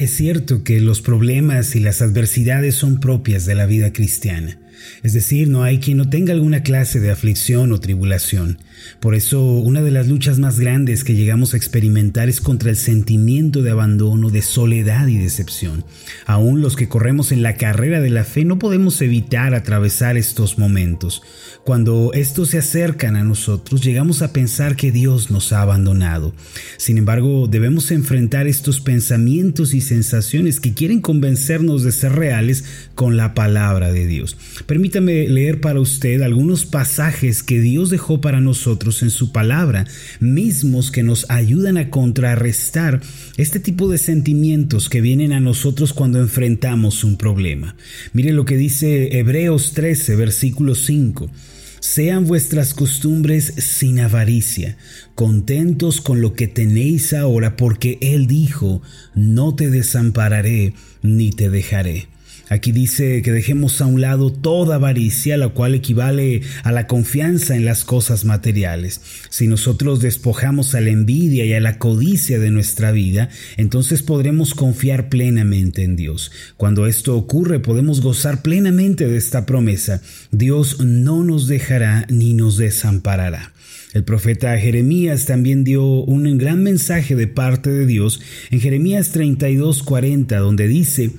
Es cierto que los problemas y las adversidades son propias de la vida cristiana. Es decir, no hay quien no tenga alguna clase de aflicción o tribulación. Por eso, una de las luchas más grandes que llegamos a experimentar es contra el sentimiento de abandono, de soledad y decepción. Aún los que corremos en la carrera de la fe no podemos evitar atravesar estos momentos. Cuando estos se acercan a nosotros, llegamos a pensar que Dios nos ha abandonado. Sin embargo, debemos enfrentar estos pensamientos y sensaciones que quieren convencernos de ser reales con la palabra de Dios. Permítame leer para usted algunos pasajes que Dios dejó para nosotros en su palabra, mismos que nos ayudan a contrarrestar este tipo de sentimientos que vienen a nosotros cuando enfrentamos un problema. Mire lo que dice Hebreos 13, versículo 5. Sean vuestras costumbres sin avaricia, contentos con lo que tenéis ahora, porque Él dijo, no te desampararé ni te dejaré. Aquí dice que dejemos a un lado toda avaricia, la cual equivale a la confianza en las cosas materiales. Si nosotros despojamos a la envidia y a la codicia de nuestra vida, entonces podremos confiar plenamente en Dios. Cuando esto ocurre, podemos gozar plenamente de esta promesa. Dios no nos dejará ni nos desamparará. El profeta Jeremías también dio un gran mensaje de parte de Dios en Jeremías 32:40, donde dice,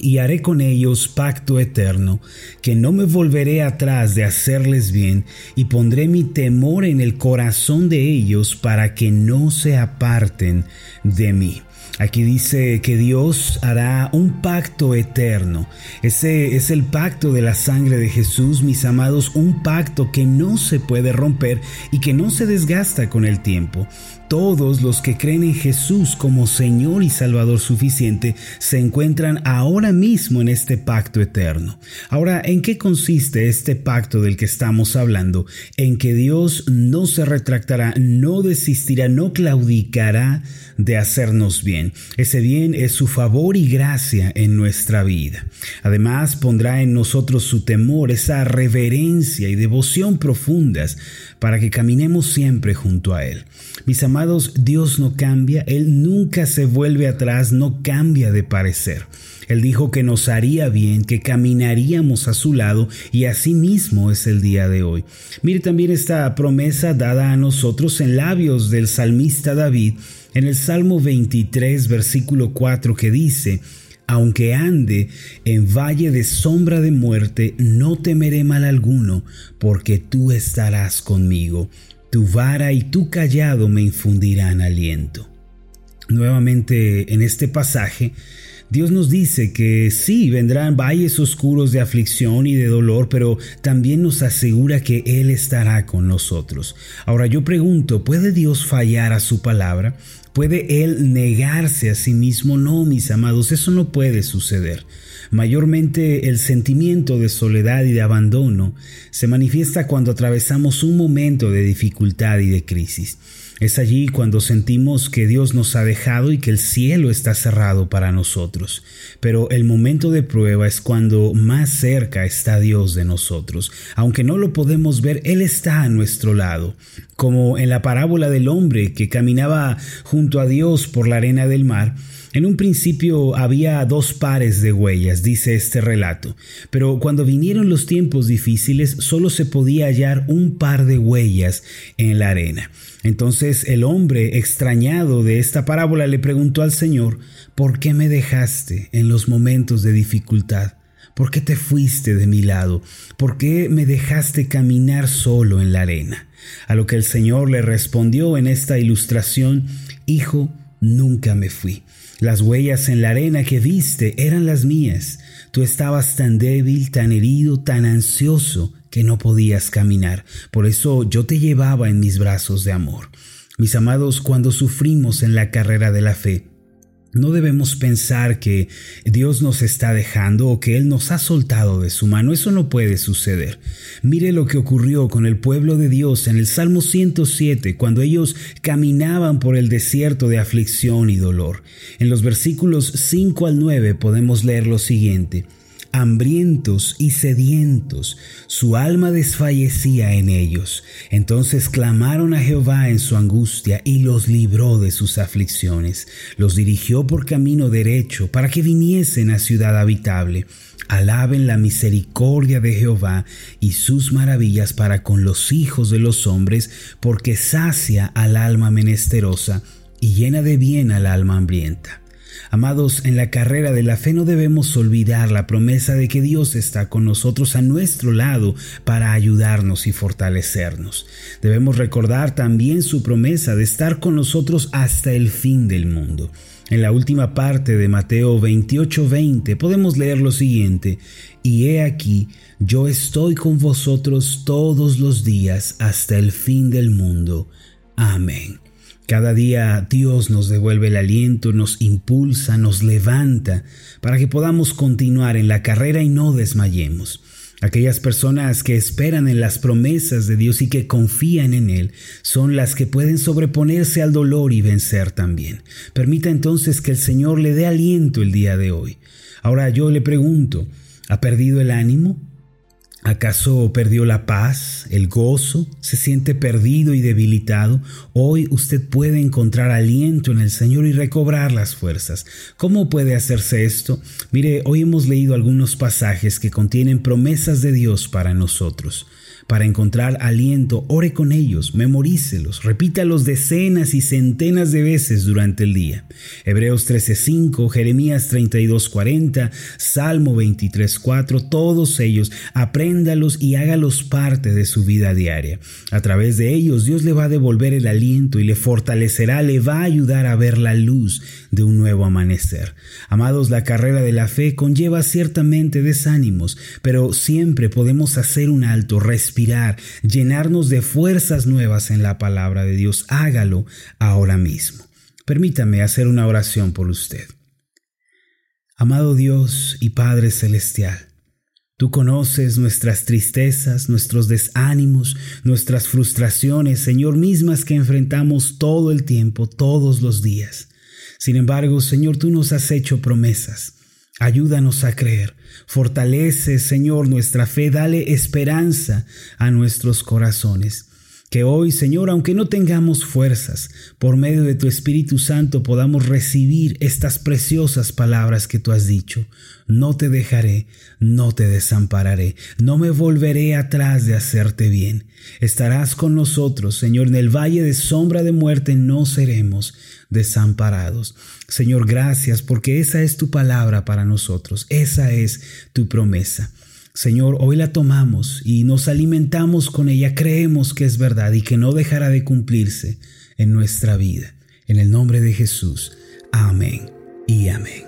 y haré con ellos pacto eterno, que no me volveré atrás de hacerles bien, y pondré mi temor en el corazón de ellos para que no se aparten de mí. Aquí dice que Dios hará un pacto eterno. Ese es el pacto de la sangre de Jesús, mis amados, un pacto que no se puede romper y que no se desgasta con el tiempo. Todos los que creen en Jesús como Señor y Salvador suficiente se encuentran ahora mismo en este pacto eterno. Ahora, ¿en qué consiste este pacto del que estamos hablando? En que Dios no se retractará, no desistirá, no claudicará de hacernos bien. Ese bien es su favor y gracia en nuestra vida. Además, pondrá en nosotros su temor, esa reverencia y devoción profundas para que caminemos siempre junto a Él. Mis amados, Dios no cambia, Él nunca se vuelve atrás, no cambia de parecer. Él dijo que nos haría bien, que caminaríamos a su lado y así mismo es el día de hoy. Mire también esta promesa dada a nosotros en labios del salmista David en el Salmo 23, versículo 4 que dice, aunque ande en valle de sombra de muerte, no temeré mal alguno, porque tú estarás conmigo. Tu vara y tu callado me infundirán aliento. Nuevamente en este pasaje, Dios nos dice que sí, vendrán valles oscuros de aflicción y de dolor, pero también nos asegura que Él estará con nosotros. Ahora yo pregunto, ¿puede Dios fallar a su palabra? ¿Puede Él negarse a sí mismo? No, mis amados, eso no puede suceder. Mayormente el sentimiento de soledad y de abandono se manifiesta cuando atravesamos un momento de dificultad y de crisis. Es allí cuando sentimos que Dios nos ha dejado y que el cielo está cerrado para nosotros. Pero el momento de prueba es cuando más cerca está Dios de nosotros. Aunque no lo podemos ver, Él está a nuestro lado. Como en la parábola del hombre que caminaba junto a Dios por la arena del mar, en un principio había dos pares de huellas, dice este relato, pero cuando vinieron los tiempos difíciles solo se podía hallar un par de huellas en la arena. Entonces el hombre, extrañado de esta parábola, le preguntó al Señor, ¿por qué me dejaste en los momentos de dificultad? ¿Por qué te fuiste de mi lado? ¿Por qué me dejaste caminar solo en la arena? A lo que el Señor le respondió en esta ilustración, Hijo, nunca me fui. Las huellas en la arena que viste eran las mías. Tú estabas tan débil, tan herido, tan ansioso que no podías caminar. Por eso yo te llevaba en mis brazos de amor. Mis amados, cuando sufrimos en la carrera de la fe, no debemos pensar que Dios nos está dejando o que Él nos ha soltado de su mano. Eso no puede suceder. Mire lo que ocurrió con el pueblo de Dios en el Salmo 107, cuando ellos caminaban por el desierto de aflicción y dolor. En los versículos 5 al 9 podemos leer lo siguiente. Hambrientos y sedientos, su alma desfallecía en ellos. Entonces clamaron a Jehová en su angustia y los libró de sus aflicciones, los dirigió por camino derecho para que viniesen a ciudad habitable. Alaben la misericordia de Jehová y sus maravillas para con los hijos de los hombres, porque sacia al alma menesterosa y llena de bien al alma hambrienta. Amados, en la carrera de la fe no debemos olvidar la promesa de que Dios está con nosotros a nuestro lado para ayudarnos y fortalecernos. Debemos recordar también su promesa de estar con nosotros hasta el fin del mundo. En la última parte de Mateo 28:20 podemos leer lo siguiente, y he aquí, yo estoy con vosotros todos los días hasta el fin del mundo. Amén. Cada día Dios nos devuelve el aliento, nos impulsa, nos levanta para que podamos continuar en la carrera y no desmayemos. Aquellas personas que esperan en las promesas de Dios y que confían en Él son las que pueden sobreponerse al dolor y vencer también. Permita entonces que el Señor le dé aliento el día de hoy. Ahora yo le pregunto, ¿ha perdido el ánimo? ¿Acaso perdió la paz, el gozo? ¿Se siente perdido y debilitado? Hoy usted puede encontrar aliento en el Señor y recobrar las fuerzas. ¿Cómo puede hacerse esto? Mire, hoy hemos leído algunos pasajes que contienen promesas de Dios para nosotros. Para encontrar aliento, ore con ellos, memorícelos, repítalos decenas y centenas de veces durante el día. Hebreos 13:5, Jeremías 32:40, Salmo 23:4, todos ellos, apréndalos y hágalos parte de su vida diaria. A través de ellos Dios le va a devolver el aliento y le fortalecerá, le va a ayudar a ver la luz de un nuevo amanecer. Amados, la carrera de la fe conlleva ciertamente desánimos, pero siempre podemos hacer un alto, respirar llenarnos de fuerzas nuevas en la palabra de Dios. Hágalo ahora mismo. Permítame hacer una oración por usted. Amado Dios y Padre Celestial, Tú conoces nuestras tristezas, nuestros desánimos, nuestras frustraciones, Señor, mismas que enfrentamos todo el tiempo, todos los días. Sin embargo, Señor, tú nos has hecho promesas Ayúdanos a creer. Fortalece, Señor, nuestra fe. Dale esperanza a nuestros corazones. Que hoy, Señor, aunque no tengamos fuerzas, por medio de tu Espíritu Santo podamos recibir estas preciosas palabras que tú has dicho. No te dejaré, no te desampararé, no me volveré atrás de hacerte bien. Estarás con nosotros, Señor, en el valle de sombra de muerte no seremos desamparados. Señor, gracias porque esa es tu palabra para nosotros, esa es tu promesa. Señor, hoy la tomamos y nos alimentamos con ella, creemos que es verdad y que no dejará de cumplirse en nuestra vida. En el nombre de Jesús. Amén y amén.